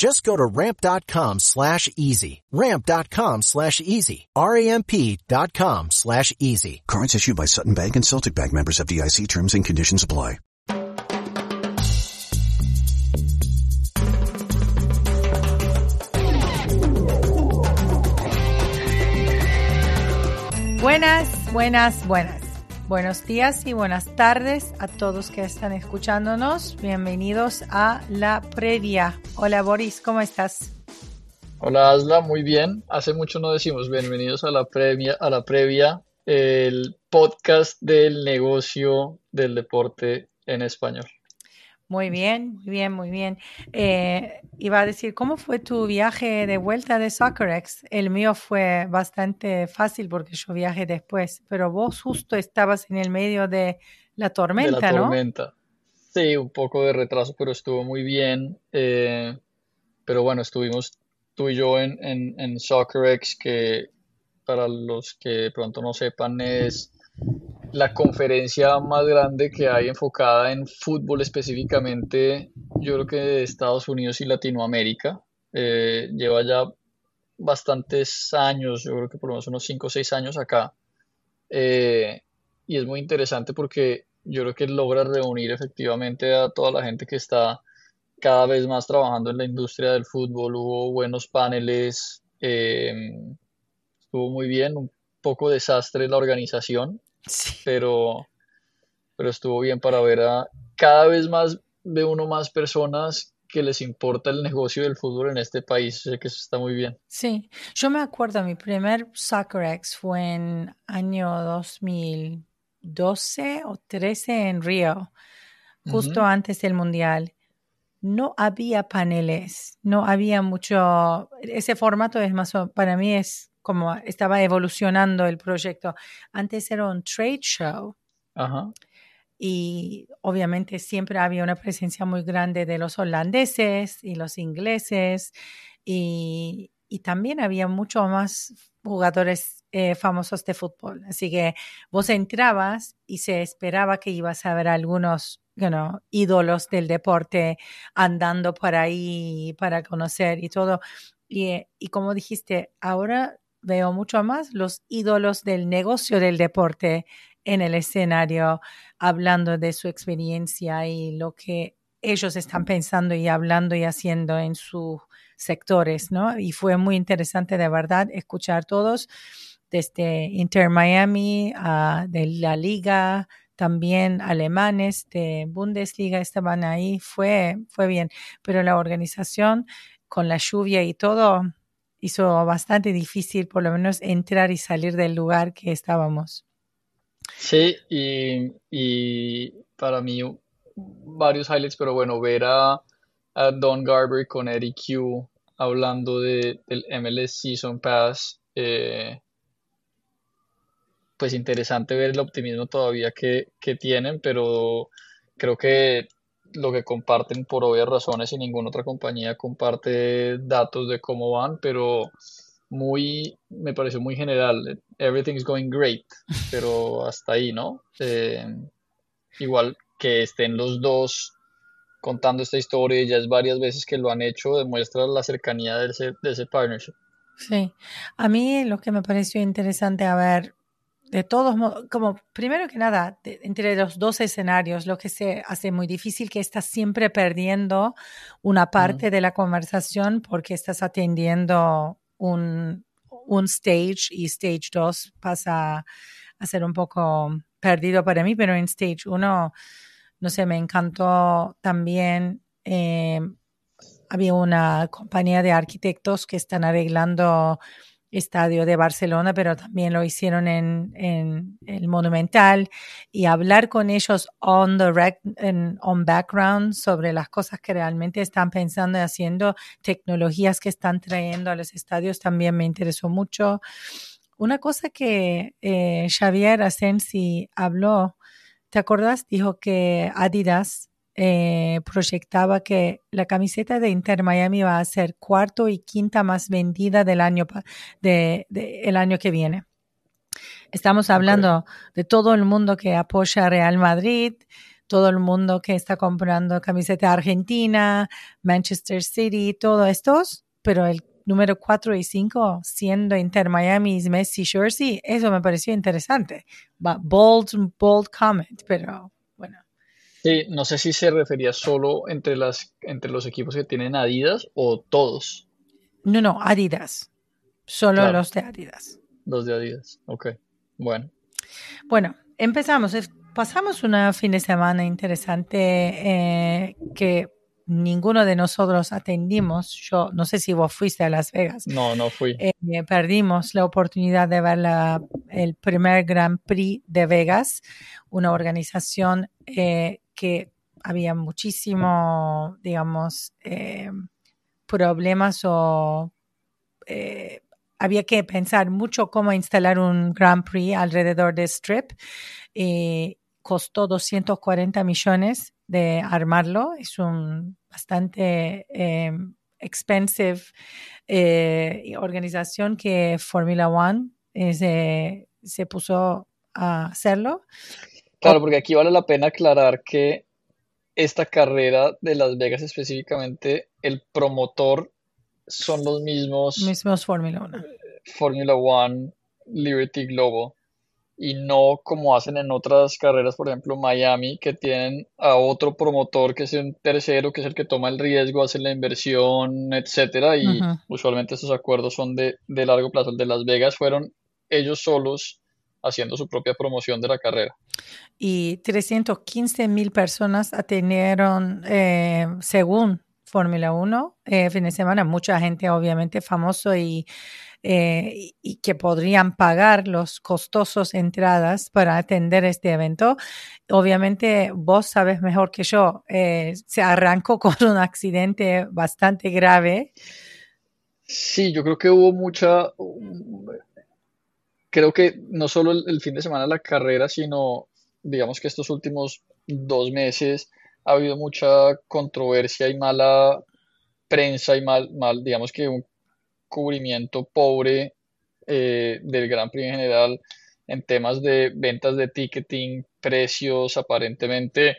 Just go to ramp.com slash easy. Ramp.com slash easy. R-A-M-P dot com slash easy. Cards issued by Sutton Bank and Celtic Bank members of FDIC terms and conditions apply. Buenas, buenas, buenas. Buenos días y buenas tardes a todos que están escuchándonos. Bienvenidos a la previa. Hola Boris, ¿cómo estás? Hola Asla, muy bien. Hace mucho no decimos bienvenidos a la previa, a la previa, el podcast del negocio del deporte en español. Muy bien, muy bien, muy bien. Eh, iba a decir, ¿cómo fue tu viaje de vuelta de SoccerX? El mío fue bastante fácil porque yo viajé después, pero vos justo estabas en el medio de la tormenta, de la ¿no? tormenta. Sí, un poco de retraso, pero estuvo muy bien. Eh, pero bueno, estuvimos tú y yo en, en, en SoccerX, que para los que pronto no sepan es la conferencia más grande que hay enfocada en fútbol específicamente, yo creo que de Estados Unidos y Latinoamérica. Eh, lleva ya bastantes años, yo creo que por lo menos unos 5 o 6 años acá. Eh, y es muy interesante porque yo creo que logra reunir efectivamente a toda la gente que está cada vez más trabajando en la industria del fútbol. Hubo buenos paneles, eh, estuvo muy bien, un poco desastre la organización, Sí. pero, pero estuvo bien para ver a cada vez más ve uno más personas que les importa el negocio del fútbol en este país. Sé que eso está muy bien. Sí, yo me acuerdo, mi primer SoccerX fue en año 2012 o 13 en Río, justo antes del Mundial. No había paneles, no había mucho, ese formato es más, para mí es como estaba evolucionando el proyecto. Antes era un trade show Ajá. y obviamente siempre había una presencia muy grande de los holandeses y los ingleses y, y también había mucho más jugadores eh, famosos de fútbol. Así que vos entrabas y se esperaba que ibas a ver algunos you know, ídolos del deporte andando por ahí para conocer y todo. Y, eh, y como dijiste, ahora veo mucho más los ídolos del negocio del deporte en el escenario hablando de su experiencia y lo que ellos están pensando y hablando y haciendo en sus sectores, ¿no? Y fue muy interesante de verdad escuchar todos, desde Inter Miami, uh, de la liga, también alemanes de Bundesliga estaban ahí, fue, fue bien, pero la organización con la lluvia y todo hizo bastante difícil por lo menos entrar y salir del lugar que estábamos. Sí, y, para mí varios highlights, pero bueno, ver a, Don Garber con Eric Q hablando de, del MLS Season Pass, eh, pues interesante ver el optimismo todavía que tienen, pero creo que lo que comparten por obvias razones y ninguna otra compañía comparte datos de cómo van, pero muy, me pareció muy general. Everything's going great, pero hasta ahí, ¿no? Eh, igual que estén los dos contando esta historia, y ya es varias veces que lo han hecho, demuestra la cercanía de ese, de ese partnership. Sí, a mí lo que me pareció interesante, a ver, de todos modos, como primero que nada, entre los dos escenarios, lo que se hace muy difícil que estás siempre perdiendo una parte de la conversación porque estás atendiendo un, un stage y stage 2 pasa a ser un poco perdido para mí, pero en stage 1, no sé, me encantó también. Eh, había una compañía de arquitectos que están arreglando estadio de Barcelona, pero también lo hicieron en, en el Monumental y hablar con ellos on the rec, on background sobre las cosas que realmente están pensando y haciendo, tecnologías que están trayendo a los estadios también me interesó mucho. Una cosa que eh, Xavier Asensi habló, ¿te acordás? Dijo que Adidas eh, proyectaba que la camiseta de Inter Miami va a ser cuarto y quinta más vendida del año, de, el año que viene. Estamos hablando de todo el mundo que apoya a Real Madrid, todo el mundo que está comprando camiseta argentina, Manchester City, todos estos, pero el número 4 y 5 siendo Inter Miami, Messi, Jersey, eso me pareció interesante. Bold, bold comment, pero Sí, no sé si se refería solo entre, las, entre los equipos que tienen Adidas o todos. No, no, Adidas. Solo los de Adidas. Los de Adidas, ok. Bueno. Bueno, empezamos. Pasamos un fin de semana interesante eh, que ninguno de nosotros atendimos. Yo no sé si vos fuiste a Las Vegas. No, no fui. Eh, perdimos la oportunidad de ver el primer Grand Prix de Vegas, una organización eh, que había muchísimo, digamos, eh, problemas o eh, había que pensar mucho cómo instalar un Grand Prix alrededor de Strip. Eh, costó 240 millones de armarlo. Es un bastante expensive organización que Formula One se, se puso a hacerlo. Claro, porque aquí vale la pena aclarar que esta carrera de Las Vegas específicamente, el promotor son los mismos. Mismos Fórmula 1. Fórmula 1, Liberty Global. Y no como hacen en otras carreras, por ejemplo Miami, que tienen a otro promotor que es un tercero, que es el que toma el riesgo, hace la inversión, etcétera. Y usualmente esos acuerdos son de, de largo plazo. El de Las Vegas fueron ellos solos haciendo su propia promoción de la carrera. Y 315 mil personas atendieron, eh, según Fórmula 1, eh, fin de semana, mucha gente obviamente famoso y, eh, y que podrían pagar los costosos entradas para atender este evento. Obviamente vos sabes mejor que yo, se arrancó con un accidente bastante grave. Sí, yo creo que hubo mucha, creo que no solo el, fin de semana la carrera, sino digamos que estos últimos dos meses ha habido mucha controversia y mala prensa y mal, mal digamos que un cubrimiento pobre eh, del Gran Prix en general en temas de ventas de ticketing, precios, aparentemente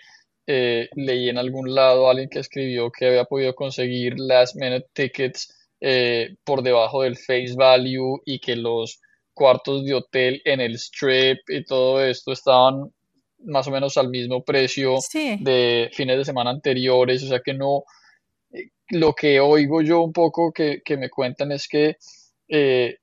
eh, leí en algún lado a alguien que escribió que había podido conseguir last minute tickets eh, por debajo del face value y que los cuartos de hotel en el strip y todo esto estaban más o menos al mismo precio de fines de semana anteriores, o sea que no, eh, lo que oigo yo un poco que, me cuentan es que eh,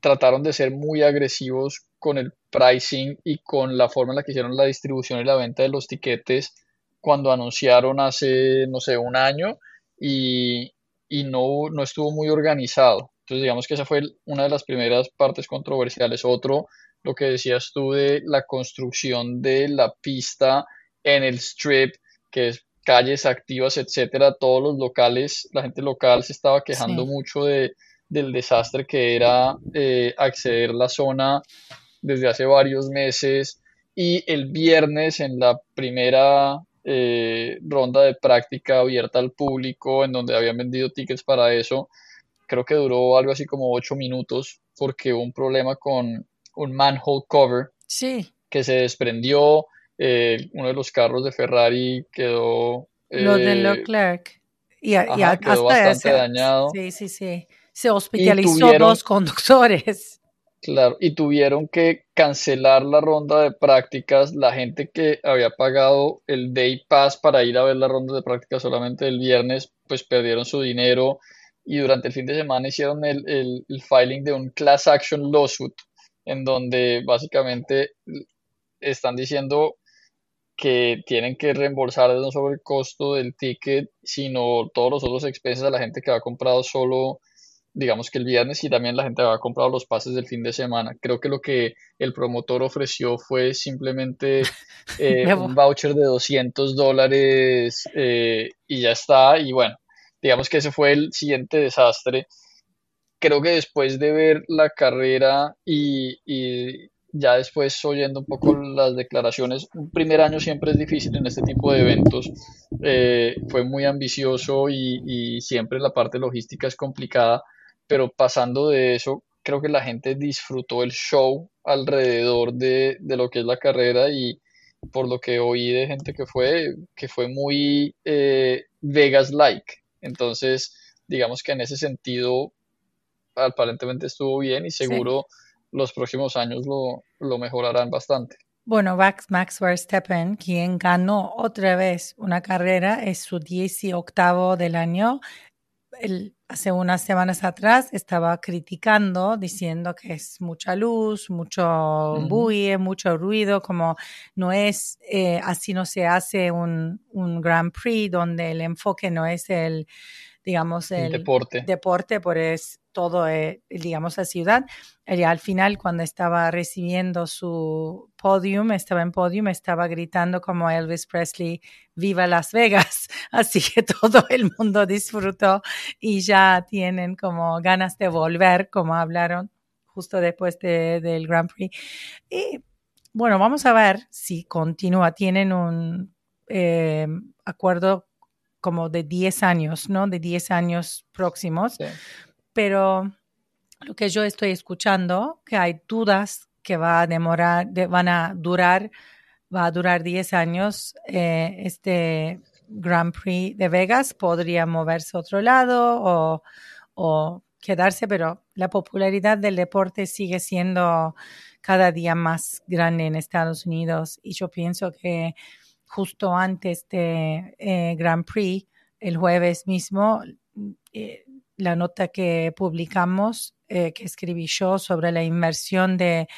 trataron de ser muy agresivos con el pricing y con la forma en la que hicieron la distribución y la venta de los tiquetes cuando anunciaron hace, no sé, un año y, y no, no estuvo muy organizado. Entonces, digamos que esa fue una de las primeras partes controversiales. Otro, lo que decías tú de la construcción de la pista en el strip, que es calles activas, etcétera, todos los locales, la gente local se estaba quejando mucho de, del desastre que era eh, acceder la zona desde hace varios meses y el viernes en la primera eh, ronda de práctica abierta al público en donde habían vendido tickets para eso creo que duró algo así como ocho minutos porque hubo un problema con un manhole cover sí. que se desprendió, eh, uno de los carros de Ferrari quedó... Lo de eh, Leclerc. Y, y ajá, quedó hasta bastante ese- dañado. Sí, sí, sí. Se hospitalizó tuvieron- dos conductores. Claro, y tuvieron que cancelar la ronda de prácticas. La gente que había pagado el Day Pass para ir a ver la ronda de prácticas solamente el viernes, pues perdieron su dinero y durante el fin de semana hicieron el, el- el filing de un class action lawsuit, en donde básicamente están diciendo que tienen que reembolsar no solo el costo del ticket, sino todos los otros expenses a la gente que ha comprado solo digamos que el viernes y también la gente había comprado los pases del fin de semana. Creo que lo que el promotor ofreció fue simplemente eh, un voucher de 200 dólares eh, y ya está. Y bueno, digamos que ese fue el siguiente desastre. Creo que después de ver la carrera y, y ya después oyendo un poco las declaraciones, un primer año siempre es difícil en este tipo de eventos. Eh, fue muy ambicioso y, y siempre la parte logística es complicada, pero pasando de eso, creo que la gente disfrutó el show alrededor de, de lo que es la carrera y por lo que oí de gente que fue, que fue muy eh, Vegas-like. Entonces, digamos que en ese sentido, aparentemente estuvo bien y seguro los próximos años lo, lo mejorarán bastante. Bueno, Max, Max Verstappen, quien ganó otra vez una carrera, es su 18 del año. Él, hace unas semanas atrás estaba criticando, diciendo que es mucha luz, mucho Ujú. bulle, mucho ruido, como no es, eh, así no se hace un, un Grand Prix donde el enfoque no es el, digamos, El el deporte. deporte, pues todo, eh, digamos, la ciudad. Y al final, cuando estaba recibiendo su podium, estaba en podium, estaba gritando como Elvis Presley, viva Las Vegas. Así que todo el mundo disfrutó y ya tienen como ganas de volver, como hablaron justo después de- del Grand Prix. Y bueno, vamos a ver si continúa. Tienen un eh, acuerdo como de 10 años, ¿no? De 10 años próximos Sí. Pero lo que yo estoy escuchando, que hay dudas que va a demorar, de- van a durar, va a durar 10 años. eh, este Grand Prix de Vegas podría moverse a otro lado o, quedarse, pero la popularidad del deporte sigue siendo cada día más grande en Estados Unidos y yo pienso que justo antes de eh, Grand Prix, el jueves mismo, eh, la nota que publicamos, eh, que escribí yo sobre la inversión de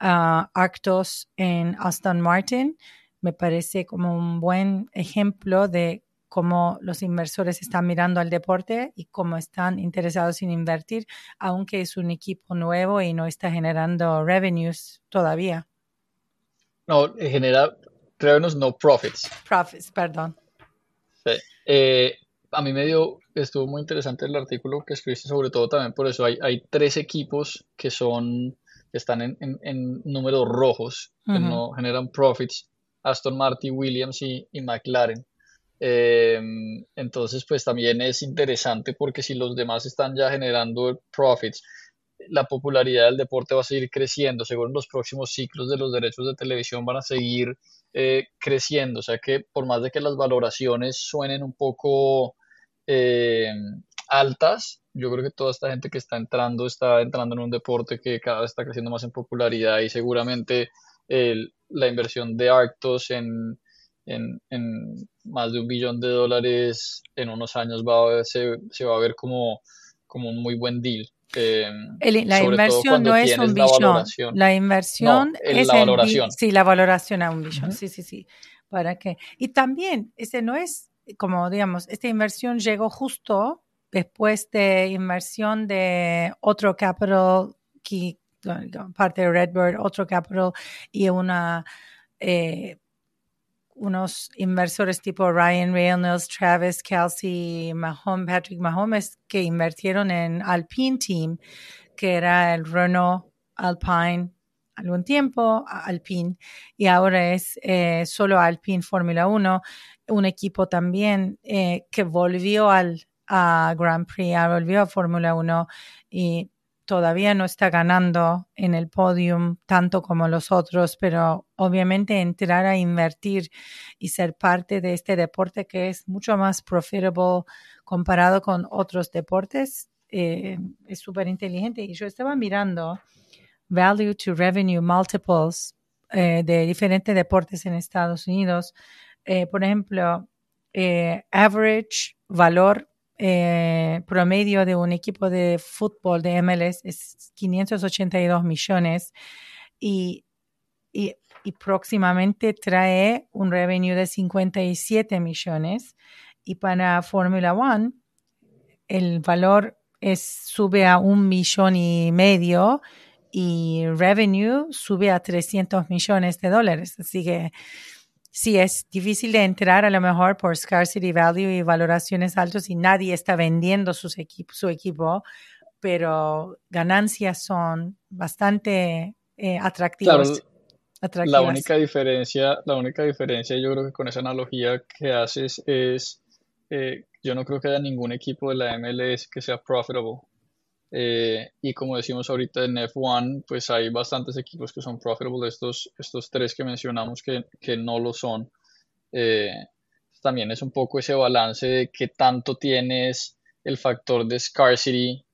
ah, Arctos en Aston Martin, me parece como un buen ejemplo de cómo los inversores están mirando al deporte y cómo están interesados en invertir, aunque es un equipo nuevo y no está generando revenues todavía. No, genera revenues, no profits. Profits, perdón. Sí. Eh, a mí me dio, estuvo muy interesante el artículo que escribiste, sobre todo también por eso hay, hay tres equipos que son, que están en, en- en números rojos, que no generan profits, Aston Martin, Williams y, y McLaren. Eh, entonces, pues también es interesante porque si los demás están ya generando profits, la popularidad del deporte va a seguir creciendo. Según los próximos ciclos de los derechos de televisión van a seguir eh, creciendo. O sea que por más de que las valoraciones suenen un poco eh, altas, yo creo que toda esta gente que está entrando está entrando en un deporte que cada vez está creciendo más en popularidad y seguramente el- la inversión de Arctos en, en, en más de un billón de dólares en unos años va a ver- se, se va a ver como, como un muy buen deal. Eh, El- la inversión no es un billón. La inversión No, el- es la valoración. sí, la valoración a un billón. Ujú. Sí, sí, sí. ¿Para qué? Y también, ese no es, como digamos, esta inversión llegó justo después de inversión de otro capital, que, parte de Redbird, otro capital y una eh, unos inversores tipo Ryan Reynolds, Travis Kelsey, Mahomes, Patrick Mahomes, que invirtieron en Alpine Team, que era el Renault Alpine algún tiempo, Alpine, y ahora es eh, solo Alpine Fórmula 1, un equipo también eh, que volvió al a Grand Prix, volvió a Fórmula 1 y todavía no está ganando en el podium tanto como los otros, pero obviamente entrar a invertir y ser parte de este deporte que es mucho más profitable comparado con otros deportes eh, es súper inteligente. Y yo estaba mirando value to revenue multiples eh, de diferentes deportes en Estados Unidos. Eh, por ejemplo, average valor promedio de un equipo de fútbol de MLS es 582 millones y, y, y próximamente trae un revenue de 57 millones. Y para Fórmula One, el valor es, sube a un millón y medio y revenue sube a 300 millones de dólares. Así que sí, es difícil de entrar a lo mejor por scarcity value y valoraciones altas y nadie está vendiendo sus su equipo, pero ganancias son bastante eh, atractivas. La única diferencia, la única diferencia, yo creo que con esa analogía que haces es eh, yo no creo que haya ningún equipo de la MLS que sea profitable. Eh, y como decimos ahorita en F1, pues hay bastantes equipos que son profitable, estos, estos tres que mencionamos que, que no lo son. Eh, también es un poco ese balance de qué tanto tienes el factor de scarcity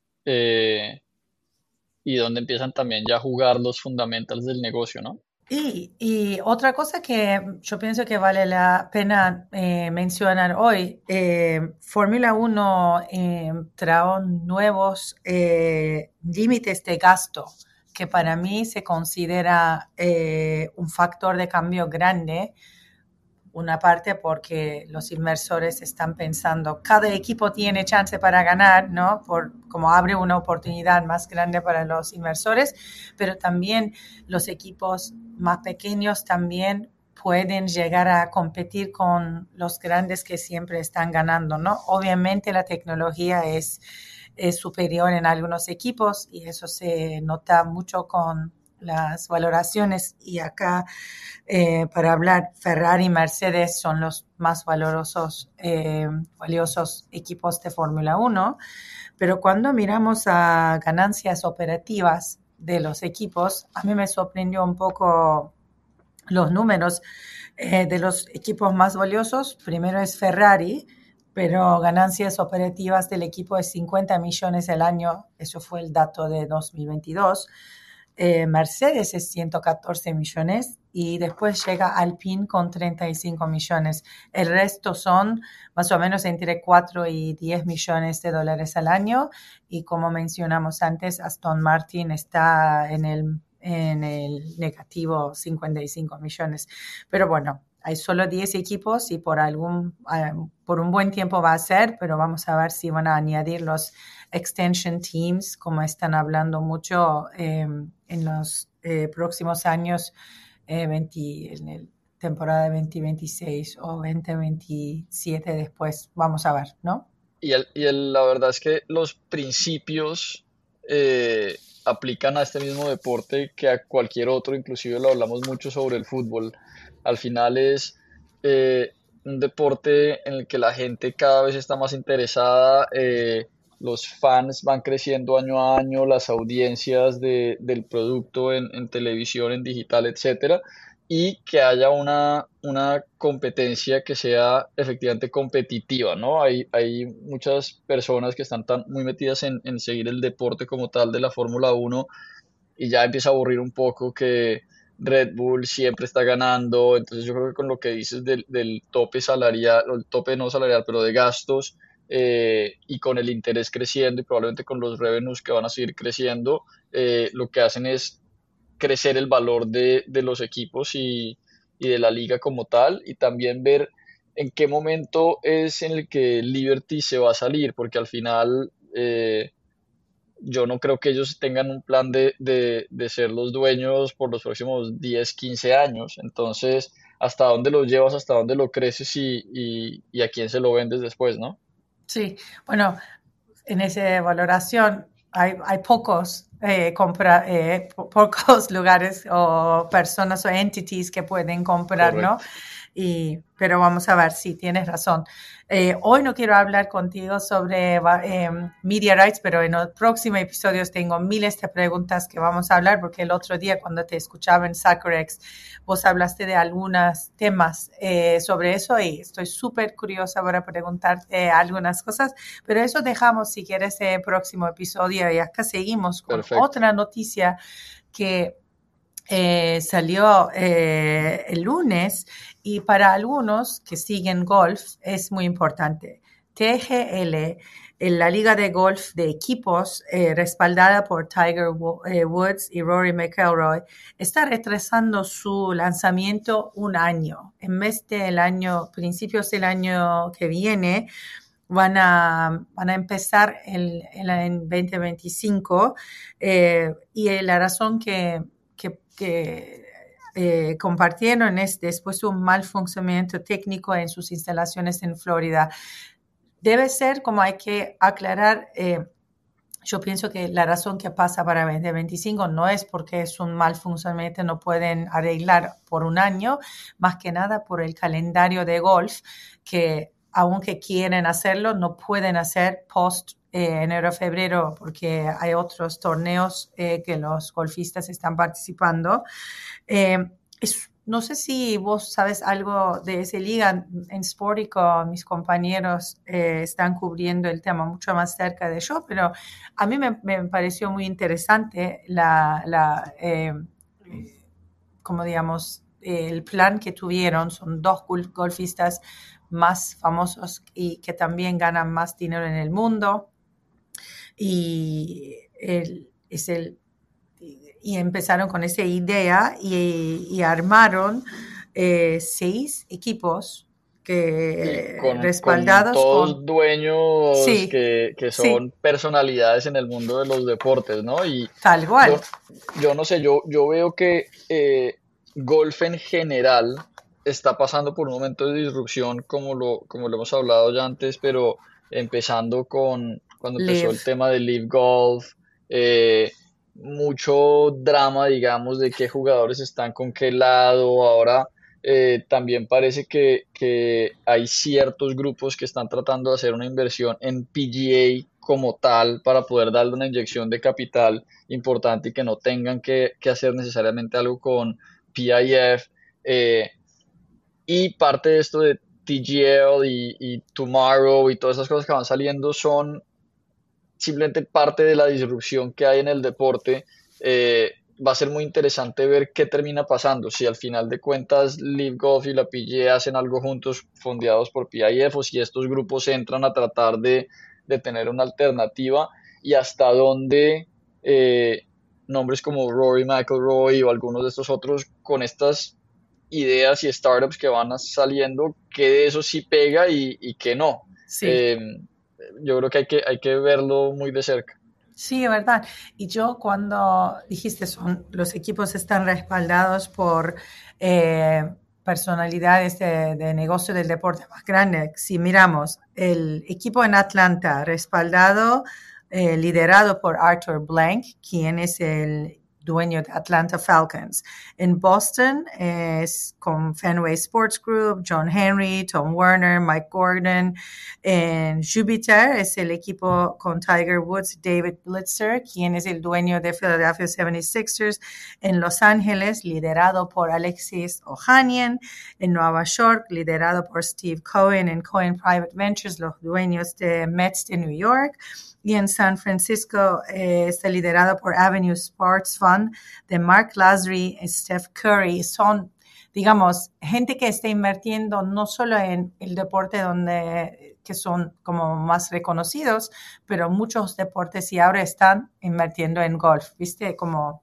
y dónde empiezan también ya a jugar los fundamentals del negocio, ¿no? Y, otra cosa que yo pienso que vale la pena eh, mencionar hoy, eh, Fórmula 1 eh, trajo nuevos límites de gasto que para mí se considera un factor de cambio grande una parte porque los inversores están pensando, cada equipo tiene chance para ganar, ¿no? Por, como abre una oportunidad más grande para los inversores, pero también los equipos más pequeños también pueden llegar a competir con los grandes que siempre están ganando, ¿no? Obviamente la tecnología es, es superior en algunos equipos y eso se nota mucho con las valoraciones y acá eh, para hablar Ferrari y Mercedes son los más valorosos, eh, valiosos equipos de Fórmula 1, pero cuando miramos a ganancias operativas de los equipos, a mí me sorprendió un poco los números eh, de los equipos más valiosos. Primero es Ferrari, pero ganancias operativas del equipo es 50 millones al año, eso fue el dato de 2022. Eh, Mercedes es 114 millones y después llega Alpine con 35 millones. El resto son más o menos entre 4 y 10 millones de dólares al año y como mencionamos antes, Aston Martin está en el, en el negativo 55 millones. Pero bueno, hay solo 10 equipos y por algún eh, por un buen tiempo va a ser, pero vamos a ver si van a añadir los extension teams, como están hablando mucho em, en los eh, próximos años, eh, en la temporada 2026 o 2027 después. Vamos a ver, ¿no? Y, la verdad es que los principios eh, aplican a este mismo deporte que a cualquier otro, inclusive lo hablamos mucho sobre el fútbol. Al final es un deporte en el que la gente cada vez está más interesada, los fans van creciendo año a año, las audiencias del producto en, televisión, en digital, etcétera, y que haya una, una competencia que sea efectivamente competitiva, ¿no? Hay, hay muchas personas que están tan, muy metidas en, seguir el deporte como tal de la Fórmula 1 y ya empieza a aburrir un poco que Red Bull siempre está ganando, entonces yo creo que con lo que dices del, del tope salarial, el tope no salarial, pero de gastos, eh, y con el interés creciendo y probablemente con los revenues que van a seguir creciendo, eh, lo que hacen es crecer el valor de, de los equipos y, y, de la liga como tal y también ver en qué momento es en el que Liberty se va a salir, porque al final eh, yo no creo que ellos tengan un plan de, de, de, ser los dueños por los próximos 10, 15 años. Entonces, ¿hasta dónde lo llevas? ¿Hasta dónde lo creces y, y, y a quién se lo vendes después, no? Sí, bueno, en esa valoración hay, hay pocos, eh, compra, eh, pocos lugares o personas o entities que pueden comprar, ¿no? Y, pero vamos a ver si tienes razón. Eh, hoy no quiero hablar contigo sobre eh, media rights, pero en los próximos episodios tengo miles de preguntas que vamos a hablar, porque el otro día cuando te escuchaba en SoccerX, vos hablaste de algunos temas eh, sobre eso y estoy súper curiosa para preguntarte algunas cosas, pero eso dejamos si quieres el próximo episodio y acá seguimos con otra noticia que eh, salió eh, el lunes y para algunos que siguen golf es muy importante. TGL, la liga de golf de equipos eh, respaldada por Tiger Woods y Rory McIlroy, está retrasando su lanzamiento un año. En vez del año, principios del año que viene, van a, van a empezar el, en 2025 y la razón que que eh, compartieron es después de un mal funcionamiento técnico en sus instalaciones en Florida. Debe ser como hay que aclarar. Eh, yo pienso que la razón que pasa para 2025 no es porque es un mal funcionamiento, no pueden arreglar por un año, más que nada por el calendario de golf, que aunque quieren hacerlo, no pueden hacer post eh, enero, febrero, porque hay otros torneos eh, que los golfistas están participando. Eh, no sé si vos sabes algo de esa liga. En Sportico, mis compañeros están cubriendo el tema mucho más cerca de yo, pero a mí me, pareció muy interesante la, la como digamos, el plan que tuvieron. Son dos golfistas más famosos y que también ganan más dinero en el mundo y, es el, y empezaron con esa idea y, armaron eh, seis equipos que respaldados con todos dueños que, son personalidades en el mundo de los deportes, ¿no? Y Tal cual. Yo, no sé, yo, yo veo que eh, golf en general está pasando por un momento de disrupción, como lo, como lo hemos hablado ya antes, pero empezando con, cuando empezó el tema del Live Golf, eh, mucho drama, digamos, de qué jugadores están con qué lado. Ahora eh, también parece que, hay ciertos grupos que están tratando de hacer una inversión en PGA como tal para poder darle una inyección de capital importante y que no tengan que, hacer necesariamente algo con PIF. Eh, y parte de esto de TGL y, y Tomorrow y todas esas cosas que van saliendo son simplemente parte de la disrupción que hay en el deporte. Eh, va a ser muy interesante ver qué termina pasando. Si al final de cuentas Live Golf y la PGA hacen algo juntos, fondeados por PIF, o si estos grupos entran a tratar de, tener una alternativa y hasta dónde eh, nombres como Rory McIlroy o algunos de estos otros con estas ideas y startups que van saliendo, que de eso sí pega y, y que no. Sí. Eh, yo creo que hay que, hay que verlo muy de cerca. Sí, es verdad. Y yo cuando dijiste, son, los equipos están respaldados por eh, personalidades de, de, negocio del deporte más grandes. Si miramos el equipo en Atlanta, respaldado, eh, liderado por Arthur Blank, quien es el dueño de Atlanta Falcons. En Boston es con Fenway Sports Group, John Henry, Tom Werner, Mike Gordon. En Jupiter es el equipo con Tiger Woods, David Blitzer, quien es el dueño de Philadelphia 76ers. En Los Ángeles, liderado por Alexis Ohanian. En Nueva York, liderado por Steve Cohen en Cohen Private Ventures, los dueños de Mets de New York y en San Francisco eh, está liderado por Avenue Sports Fund de Mark Lazary y Steph Curry. Son, digamos, gente que está invirtiendo no solo en el deporte donde que son como más reconocidos, pero muchos deportes y ahora están invirtiendo en golf, ¿viste? Como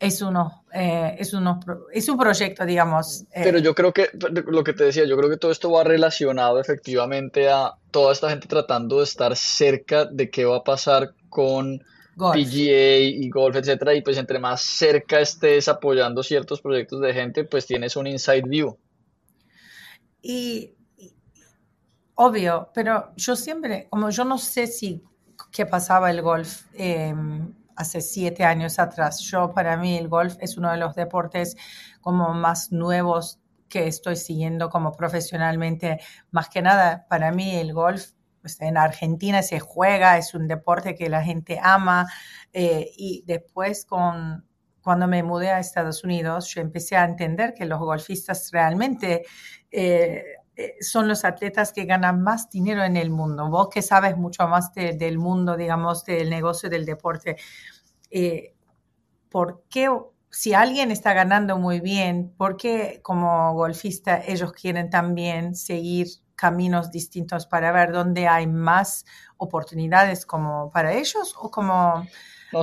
es uno, eh, es uno, es un proyecto, digamos. Eh. Pero yo creo que, lo que te decía, yo creo que todo esto va relacionado efectivamente a toda esta gente tratando de estar cerca de qué va a pasar con PGA y golf, etcétera, y pues entre más cerca estés apoyando ciertos proyectos de gente, pues tienes un inside view. Y, obvio, pero yo siempre, como yo no sé si qué pasaba el golf eh, hace siete años atrás. Yo, para mí, el golf es uno de los deportes como más nuevos que estoy siguiendo como profesionalmente. Más que nada, para mí el golf pues, en Argentina se juega, es un deporte que la gente ama eh, y después con, cuando me mudé a Estados Unidos, yo empecé a entender que los golfistas realmente eh, son los atletas que ganan más dinero en el mundo. Vos que sabes mucho más del mundo, digamos, del negocio del deporte, ¿por qué si alguien está ganando muy bien, ¿por qué como golfista ellos quieren también seguir caminos distintos para ver dónde hay más oportunidades como para ellos o como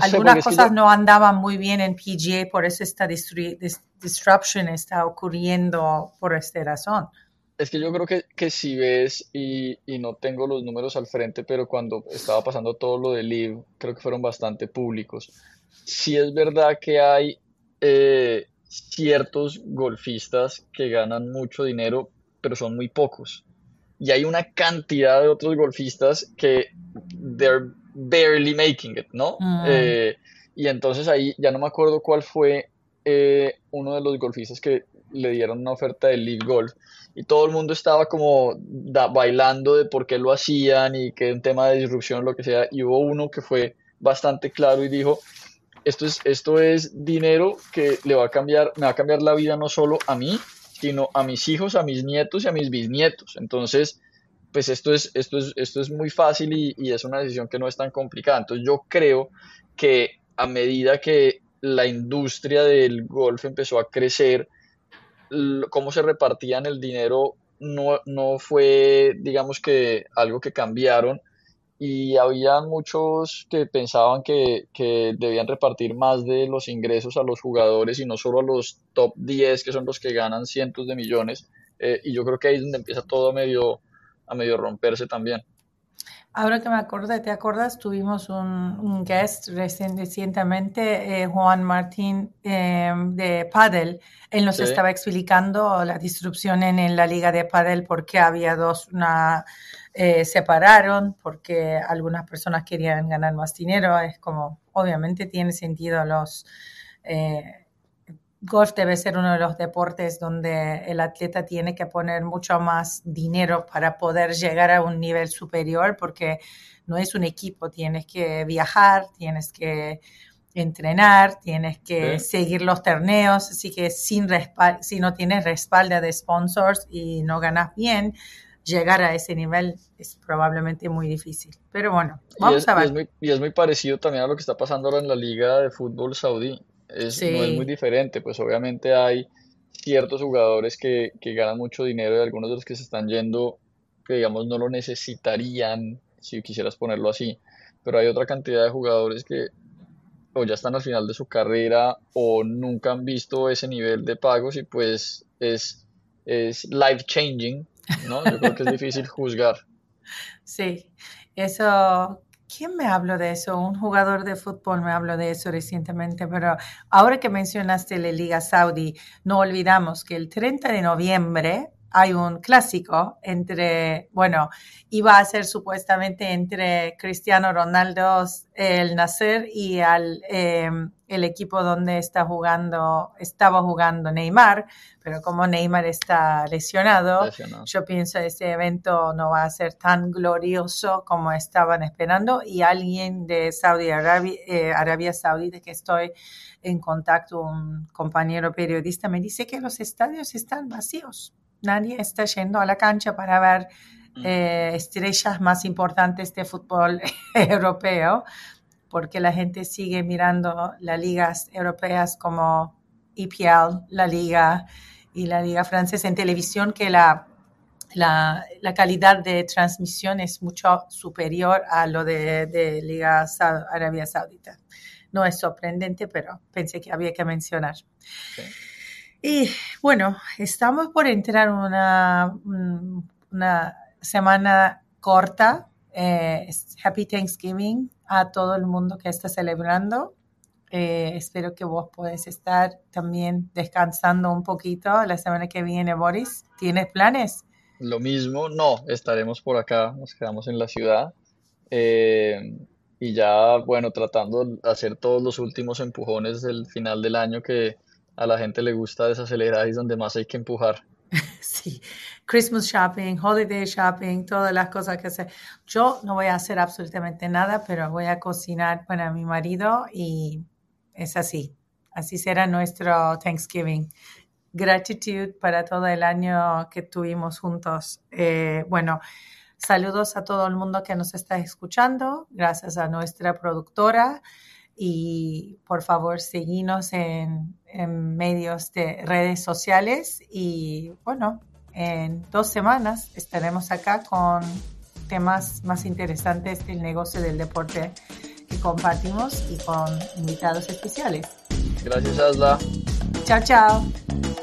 algunas cosas no andaban muy bien en PGA, por eso esta disruption está ocurriendo por esta razón. Es que yo creo que, que si ves, y, y, no tengo los números al frente, pero cuando estaba pasando todo lo de Live, creo que fueron bastante públicos. Sí es verdad que hay eh, ciertos golfistas que ganan mucho dinero, pero son muy pocos. Y hay una cantidad de otros golfistas que they're barely making it, ¿no? Mm. Eh, y entonces ahí ya no me acuerdo cuál fue eh, uno de los golfistas que le dieron una oferta de League Golf y todo el mundo estaba como bailando de por qué lo hacían y que un tema de disrupción, lo que sea, y hubo uno que fue bastante claro y dijo, esto es, esto es dinero que le va a cambiar, me va a cambiar la vida no solo a mí, sino a mis hijos, a mis nietos y a mis bisnietos. Entonces, pues esto es, esto es, esto es muy fácil y, y es una decisión que no es tan complicada. Entonces yo creo que a medida que la industria del golf empezó a crecer, cómo se repartían el dinero no, no fue, digamos que, algo que cambiaron, y había muchos que pensaban que, que, debían repartir más de los ingresos a los jugadores y no solo a los top 10 que son los que ganan cientos de millones eh, y yo creo que ahí es donde empieza todo a medio, a medio romperse también. Ahora que me acordé, ¿te acuerdas? Tuvimos un, un guest recientemente, eh, Juan Martín eh, de Padel. Él nos estaba explicando la disrupción en, la liga de Padel porque había dos, una, eh, separaron porque algunas personas querían ganar más dinero. Es como, obviamente tiene sentido los golf debe ser uno de los deportes donde el atleta tiene que poner mucho más dinero para poder llegar a un nivel superior porque no es un equipo, tienes que viajar, tienes que entrenar, tienes que seguir los torneos, así que sin si no tienes respaldo de sponsors y no ganas bien, llegar a ese nivel es probablemente muy difícil. Pero bueno, vamos a ver. Y es, muy, y es muy parecido también a lo que está pasando ahora en la liga de fútbol saudí es, no es muy diferente, pues obviamente hay ciertos jugadores que, que, ganan mucho dinero y algunos de los que se están yendo que digamos no lo necesitarían, si quisieras ponerlo así, pero hay otra cantidad de jugadores que o ya están al final de su carrera o nunca han visto ese nivel de pagos y pues es, es life changing, ¿no? Yo creo que es difícil juzgar. Sí, eso ¿Quién me habló de eso? Un jugador de fútbol me habló de eso recientemente, pero ahora que mencionaste la Liga Saudí, no olvidamos que el 30 de noviembre hay un clásico entre, bueno, iba a ser supuestamente entre Cristiano Ronaldo, el Nasser y al, em, el equipo donde está jugando, estaba jugando Neymar, pero como Neymar está lesionado, yo pienso que ese evento no va a ser tan glorioso como estaban esperando y alguien de Saudi Arabia, eh, Arabia Saudita que estoy en contacto, un compañero periodista, me dice que los estadios están vacíos nadie está yendo a la cancha para ver eh, estrellas más importantes de fútbol europeo, porque la gente sigue mirando las ligas europeas como EPL, la liga y la liga francesa en televisión, que la, la, calidad de transmisión es mucho superior a lo de, de Liga Arabia Saudita. No es sorprendente, pero pensé que había que mencionar. Y bueno, estamos por entrar una, una semana corta. Eh, happy Thanksgiving a todo el mundo que está celebrando. Eh, espero que vos podés estar también descansando un poquito la semana que viene, Boris. ¿Tienes planes? Lo mismo, no, estaremos por acá, nos quedamos en la ciudad. Eh, y ya, bueno, tratando de hacer todos los últimos empujones del final del año que a la gente le gusta desacelerar y es donde más hay que empujar. sí, Christmas shopping, holiday shopping, todas las cosas que hace. Yo no voy a hacer absolutamente nada, pero voy a cocinar para mi marido y es así. Así será nuestro Thanksgiving. Gratitud para todo el año que tuvimos juntos. Eh, bueno, saludos a todo el mundo que nos está escuchando. Gracias a nuestra productora y por favor seguinos en, en medios de redes sociales y bueno, en dos semanas estaremos acá con temas más interesantes del negocio del deporte que compartimos y con invitados especiales. Gracias, Asla. Chao, chao.